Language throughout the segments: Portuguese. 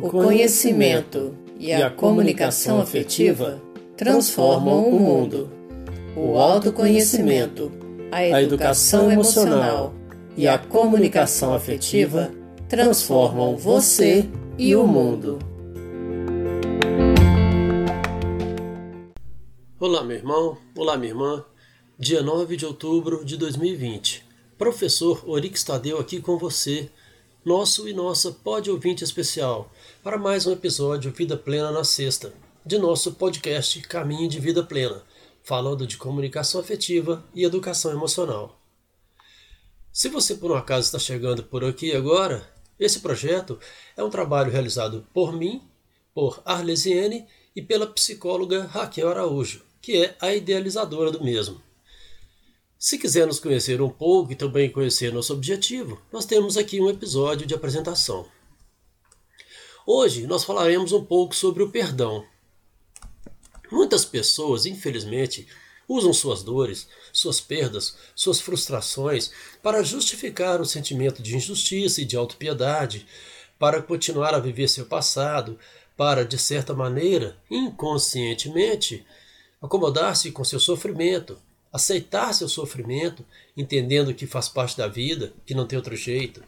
O conhecimento e a comunicação afetiva transformam o mundo. O autoconhecimento, a educação emocional e a comunicação afetiva transformam você e o mundo. Olá, meu irmão. Olá, minha irmã. Dia 9 de outubro de 2020. Professor Orix Tadeu aqui com você, nosso e nossa pode ouvinte especial, para mais um episódio Vida Plena na Sexta, de nosso podcast Caminho de Vida Plena, falando de comunicação afetiva e educação emocional. Se você por um acaso está chegando por aqui agora, esse projeto é um trabalho realizado por mim, por Arlesiene e pela psicóloga Raquel Araújo, que é a idealizadora do mesmo. Se quiser nos conhecer um pouco e também conhecer nosso objetivo, nós temos aqui um episódio de apresentação. Hoje nós falaremos um pouco sobre o perdão. Muitas pessoas, infelizmente, usam suas dores, suas perdas, suas frustrações para justificar o sentimento de injustiça e de autopiedade, para continuar a viver seu passado, para, de certa maneira, inconscientemente, acomodar-se com seu sofrimento, aceitar seu sofrimento, entendendo que faz parte da vida, que não tem outro jeito.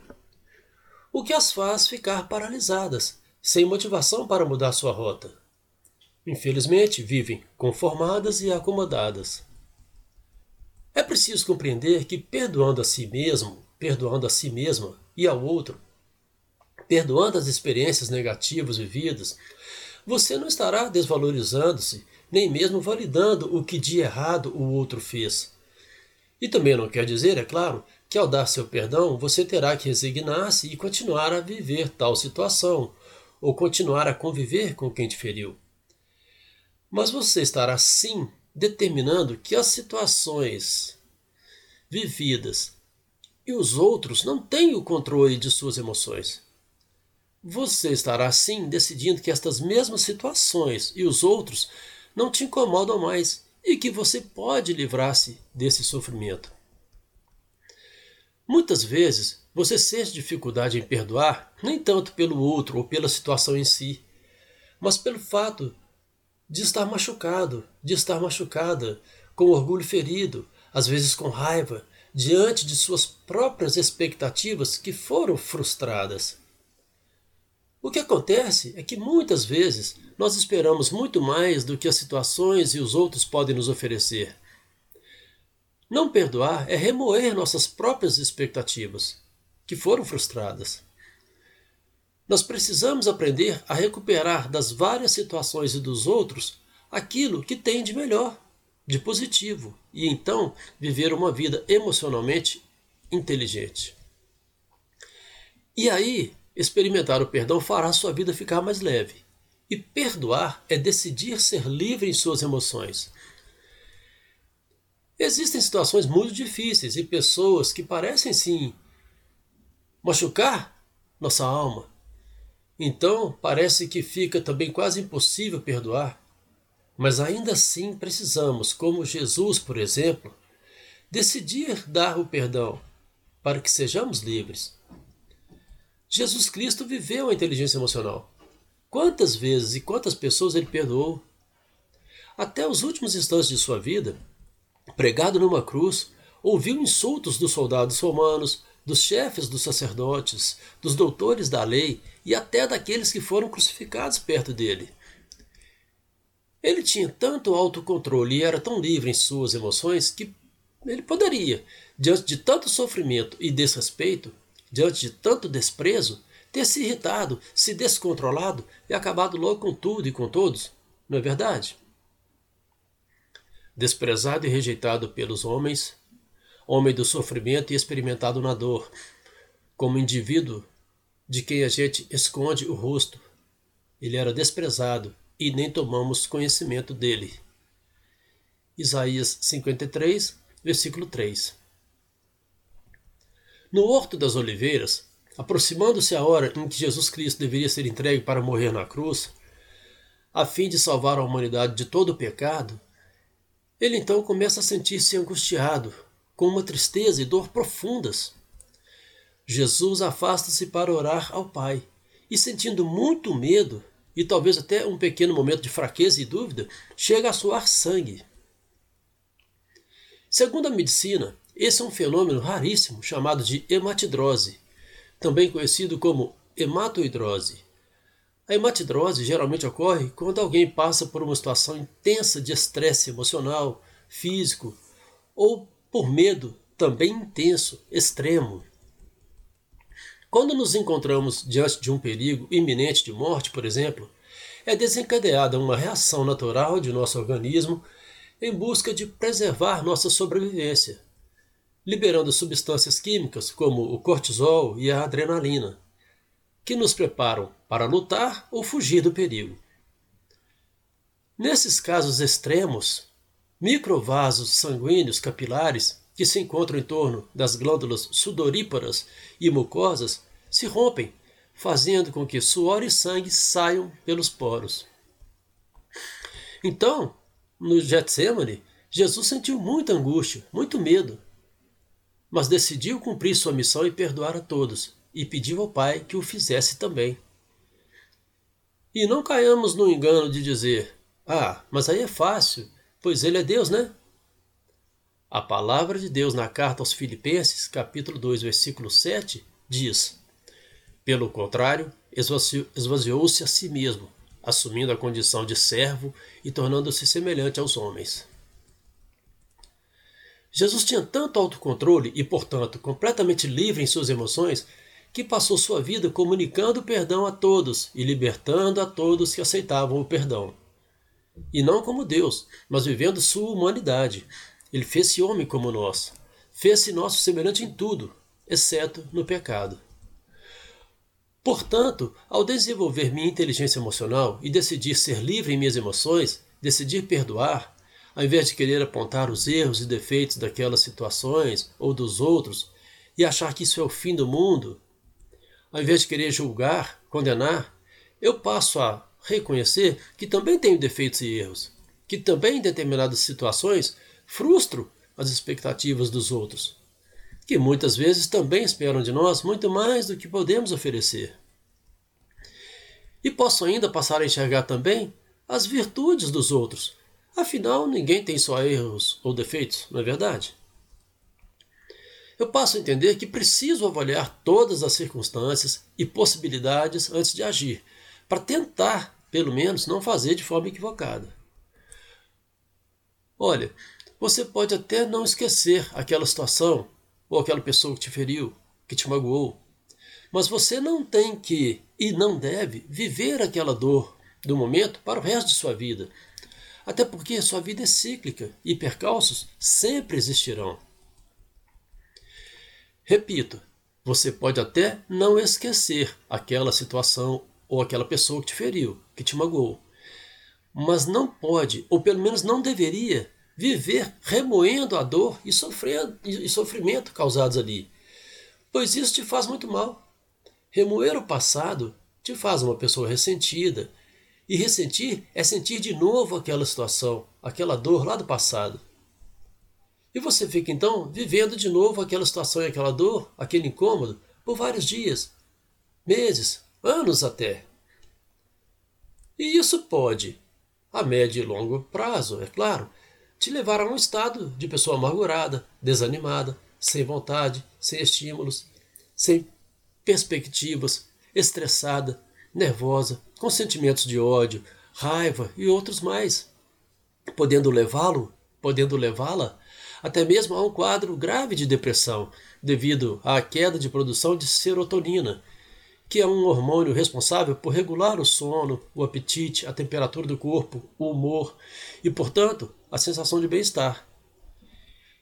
O que as faz ficar paralisadas, sem motivação para mudar sua rota. Infelizmente, vivem conformadas e acomodadas. É preciso compreender que perdoando a si mesmo, perdoando a si mesma e ao outro, perdoando as experiências negativas vividas, você não estará desvalorizando-se nem mesmo validando o que de errado o outro fez. E também não quer dizer, é claro, que ao dar seu perdão você terá que resignar-se e continuar a viver tal situação, ou continuar a conviver com quem te feriu. Mas você estará sim determinando que as situações vividas e os outros não têm o controle de suas emoções. Você estará sim decidindo que estas mesmas situações e os outros não te incomodam mais e que você pode livrar-se desse sofrimento. Muitas vezes você sente dificuldade em perdoar, nem tanto pelo outro ou pela situação em si, mas pelo fato de estar machucado, de estar machucada, com orgulho ferido, às vezes com raiva, diante de suas próprias expectativas que foram frustradas. O que acontece é que muitas vezes nós esperamos muito mais do que as situações e os outros podem nos oferecer. Não perdoar é remoer nossas próprias expectativas, que foram frustradas. Nós precisamos aprender a recuperar das várias situações e dos outros aquilo que tem de melhor, de positivo, e então viver uma vida emocionalmente inteligente. E aí, experimentar o perdão fará sua vida ficar mais leve. E perdoar é decidir ser livre em suas emoções. Existem situações muito difíceis e pessoas que parecem sim machucar nossa alma. Então parece que fica também quase impossível perdoar. Mas ainda assim precisamos, como Jesus, por exemplo, decidir dar o perdão para que sejamos livres. Jesus Cristo viveu a inteligência emocional. Quantas vezes e quantas pessoas ele perdoou? Até os últimos instantes de sua vida, pregado numa cruz, ouviu insultos dos soldados romanos, dos chefes dos sacerdotes, dos doutores da lei e até daqueles que foram crucificados perto dele. Ele tinha tanto autocontrole e era tão livre em suas emoções que ele poderia, diante de tanto sofrimento e desrespeito, diante de tanto desprezo, ter se irritado, se descontrolado e acabado logo com tudo e com todos, não é verdade? Desprezado e rejeitado pelos homens, homem do sofrimento e experimentado na dor, como indivíduo de quem a gente esconde o rosto, ele era desprezado e nem tomamos conhecimento dele. Isaías 53, versículo 3. No Horto das Oliveiras, aproximando-se a hora em que Jesus Cristo deveria ser entregue para morrer na cruz, a fim de salvar a humanidade de todo o pecado, ele então começa a sentir-se angustiado, com uma tristeza e dor profundas. Jesus afasta-se para orar ao Pai e sentindo muito medo e talvez até um pequeno momento de fraqueza e dúvida, chega a suar sangue. Segundo a medicina, esse é um fenômeno raríssimo chamado de hematidrose, também conhecido como hematoidrose. A hematidrose geralmente ocorre quando alguém passa por uma situação intensa de estresse emocional, físico ou por medo também intenso, extremo. Quando nos encontramos diante de um perigo iminente de morte, por exemplo, é desencadeada uma reação natural de nosso organismo em busca de preservar nossa sobrevivência, liberando substâncias químicas como o cortisol e a adrenalina, que nos preparam para lutar ou fugir do perigo. Nesses casos extremos, microvasos sanguíneos capilares que se encontram em torno das glândulas sudoríparas e mucosas se rompem, fazendo com que suor e sangue saiam pelos poros. Então, no Getsemane, Jesus sentiu muita angústia, muito medo, mas decidiu cumprir sua missão e perdoar a todos, e pediu ao Pai que o fizesse também. E não caiamos no engano de dizer: Ah, mas aí é fácil, pois ele é Deus, né? A palavra de Deus na carta aos Filipenses, capítulo 2, versículo 7, diz: Pelo contrário, esvaziou-se a si mesmo, assumindo a condição de servo e tornando-se semelhante aos homens. Jesus tinha tanto autocontrole e, portanto, completamente livre em suas emoções, que passou sua vida comunicando perdão a todos e libertando a todos que aceitavam o perdão. E não como Deus, mas vivendo sua humanidade, ele fez-se homem como nós. Fez-se nosso semelhante em tudo, exceto no pecado. Portanto, ao desenvolver minha inteligência emocional e decidir ser livre em minhas emoções, decidir perdoar, ao invés de querer apontar os erros e defeitos daquelas situações ou dos outros e achar que isso é o fim do mundo, ao invés de querer julgar, condenar, eu passo a reconhecer que também tenho defeitos e erros, que também em determinadas situações frustro as expectativas dos outros, que muitas vezes também esperam de nós muito mais do que podemos oferecer. E posso ainda passar a enxergar também as virtudes dos outros. Afinal, ninguém tem só erros ou defeitos, não é verdade? Eu passo a entender que preciso avaliar todas as circunstâncias e possibilidades antes de agir, para tentar, pelo menos, não fazer de forma equivocada. Olha, você pode até não esquecer aquela situação ou aquela pessoa que te feriu, que te magoou, mas você não tem que e não deve viver aquela dor do momento para o resto de sua vida. Até porque sua vida é cíclica e percalços sempre existirão. Repito, você pode até não esquecer aquela situação ou aquela pessoa que te feriu, que te magoou, mas não pode, ou pelo menos não deveria, viver remoendo a dor e, sofrendo, e sofrimento causados ali, pois isso te faz muito mal. Remoer o passado te faz uma pessoa ressentida, e ressentir é sentir de novo aquela situação, aquela dor lá do passado. E você fica então vivendo de novo aquela situação e aquela dor, aquele incômodo, por vários dias, meses, anos até. E isso pode, a médio e longo prazo, é claro, te levar a um estado de pessoa amargurada, desanimada, sem vontade, sem estímulos, sem perspectivas, estressada, nervosa, com sentimentos de ódio, raiva e outros mais, podendo levá-lo, podendo levá-la até mesmo a um quadro grave de depressão, devido à queda de produção de serotonina, que é um hormônio responsável por regular o sono, o apetite, a temperatura do corpo, o humor e, portanto, a sensação de bem-estar.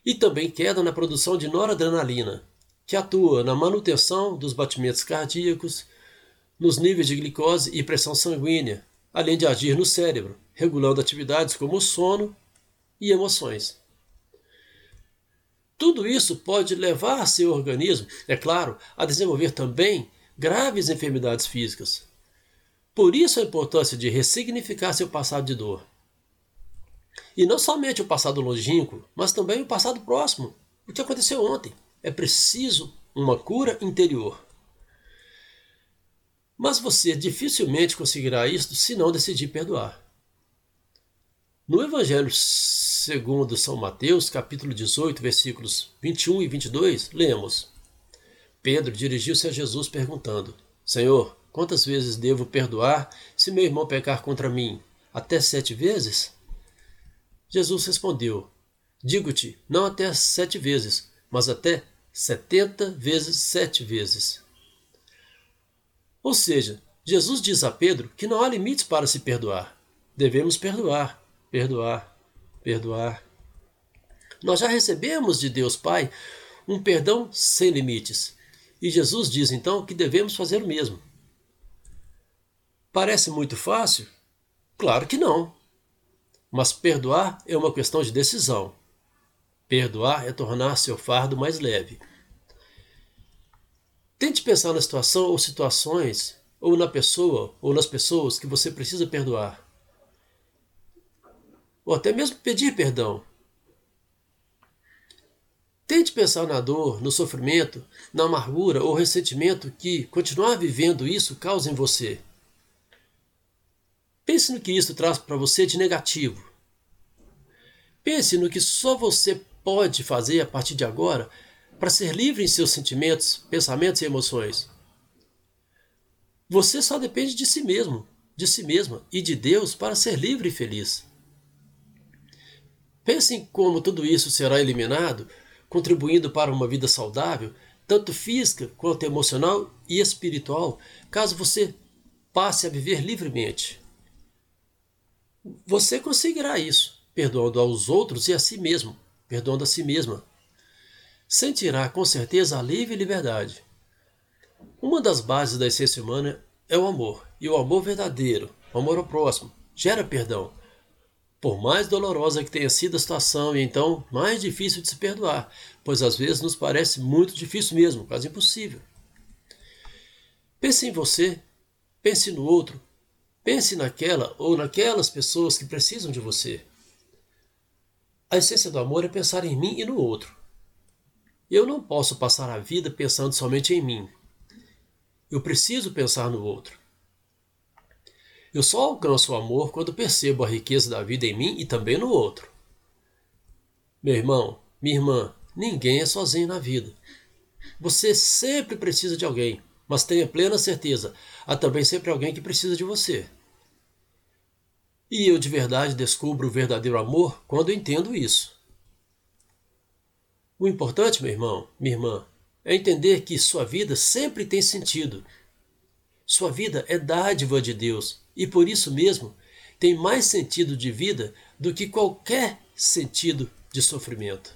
E também queda na produção de noradrenalina, que atua na manutenção dos batimentos cardíacos, nos níveis de glicose e pressão sanguínea, além de agir no cérebro, regulando atividades como sono e emoções. Tudo isso pode levar seu organismo, é claro, a desenvolver também graves enfermidades físicas. Por isso a importância de ressignificar seu passado de dor. E não somente o passado longínquo, mas também o passado próximo, o que aconteceu ontem. É preciso uma cura interior. Mas você dificilmente conseguirá isso se não decidir perdoar. No Evangelho segundo São Mateus, capítulo 18, versículos 21 e 22, lemos: Pedro dirigiu-se a Jesus perguntando: Senhor, quantas vezes devo perdoar se meu irmão pecar contra mim? Até sete vezes? Jesus respondeu: Digo-te, não até sete vezes, mas até setenta vezes sete vezes. Ou seja, Jesus diz a Pedro que não há limites para se perdoar. Devemos perdoar, perdoar, perdoar. Nós já recebemos de Deus Pai um perdão sem limites. E Jesus diz então que devemos fazer o mesmo. Parece muito fácil? Claro que não. Mas perdoar é uma questão de decisão. Perdoar é tornar seu fardo mais leve. Tente pensar na situação ou situações, ou na pessoa ou nas pessoas que você precisa perdoar ou até mesmo pedir perdão. Tente pensar na dor, no sofrimento, na amargura ou ressentimento que continuar vivendo isso causa em você. Pense no que isso traz para você de negativo. Pense no que só você pode fazer a partir de agora para ser livre em seus sentimentos, pensamentos e emoções. Você só depende de si mesmo, de si mesma e de Deus para ser livre e feliz. Pense em como tudo isso será eliminado, contribuindo para uma vida saudável, tanto física quanto emocional e espiritual, caso você passe a viver livremente. Você conseguirá isso, perdoando aos outros e a si mesmo, perdoando a si mesma. Sentirá com certeza alívio e liberdade. Uma das bases da essência humana é o amor, e o amor verdadeiro, o amor ao próximo, gera perdão. Por mais dolorosa que tenha sido a situação e então mais difícil de se perdoar, pois às vezes nos parece muito difícil mesmo, quase impossível. Pense em você, pense no outro, pense naquela ou naquelas pessoas que precisam de você. A essência do amor é pensar em mim e no outro. Eu não posso passar a vida pensando somente em mim. Eu preciso pensar no outro. Eu só alcanço o amor quando percebo a riqueza da vida em mim e também no outro. Meu irmão, minha irmã, ninguém é sozinho na vida. Você sempre precisa de alguém, mas tenha plena certeza, há também sempre alguém que precisa de você. E eu de verdade descubro o verdadeiro amor quando entendo isso. O importante, meu irmão, minha irmã, é entender que sua vida sempre tem sentido. Sua vida é dádiva de Deus e por isso mesmo tem mais sentido de vida do que qualquer sentido de sofrimento.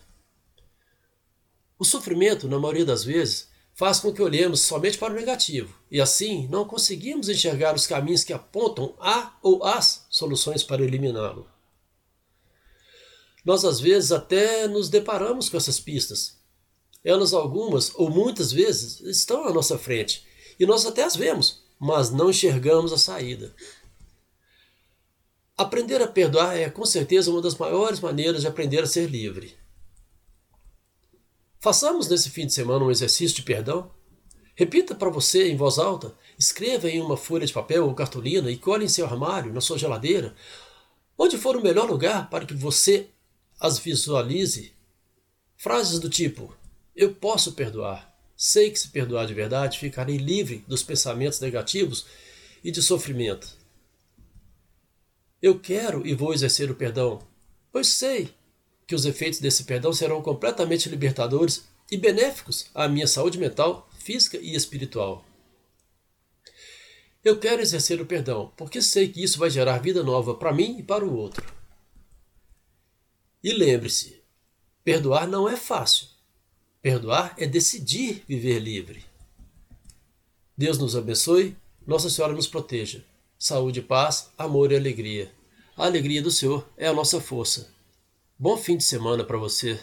O sofrimento, na maioria das vezes, faz com que olhemos somente para o negativo e assim não conseguimos enxergar os caminhos que apontam a ou as soluções para eliminá-lo. Nós às vezes até nos deparamos com essas pistas. Elas algumas ou muitas vezes estão à nossa frente e nós até as vemos, mas não enxergamos a saída. Aprender a perdoar é com certeza uma das maiores maneiras de aprender a ser livre. Façamos nesse fim de semana um exercício de perdão. Repita para você em voz alta, escreva em uma folha de papel ou cartolina e colhe em seu armário, na sua geladeira, onde for o melhor lugar para que você as visualize. Frases do tipo: Eu posso perdoar. Sei que se perdoar de verdade, ficarei livre dos pensamentos negativos e de sofrimento. Eu quero e vou exercer o perdão, pois sei que os efeitos desse perdão serão completamente libertadores e benéficos à minha saúde mental, física e espiritual. Eu quero exercer o perdão, porque sei que isso vai gerar vida nova para mim e para o outro. E lembre-se: perdoar não é fácil. Perdoar é decidir viver livre. Deus nos abençoe, Nossa Senhora nos proteja. Saúde, paz, amor e alegria. A alegria do Senhor é a nossa força. Bom fim de semana para você.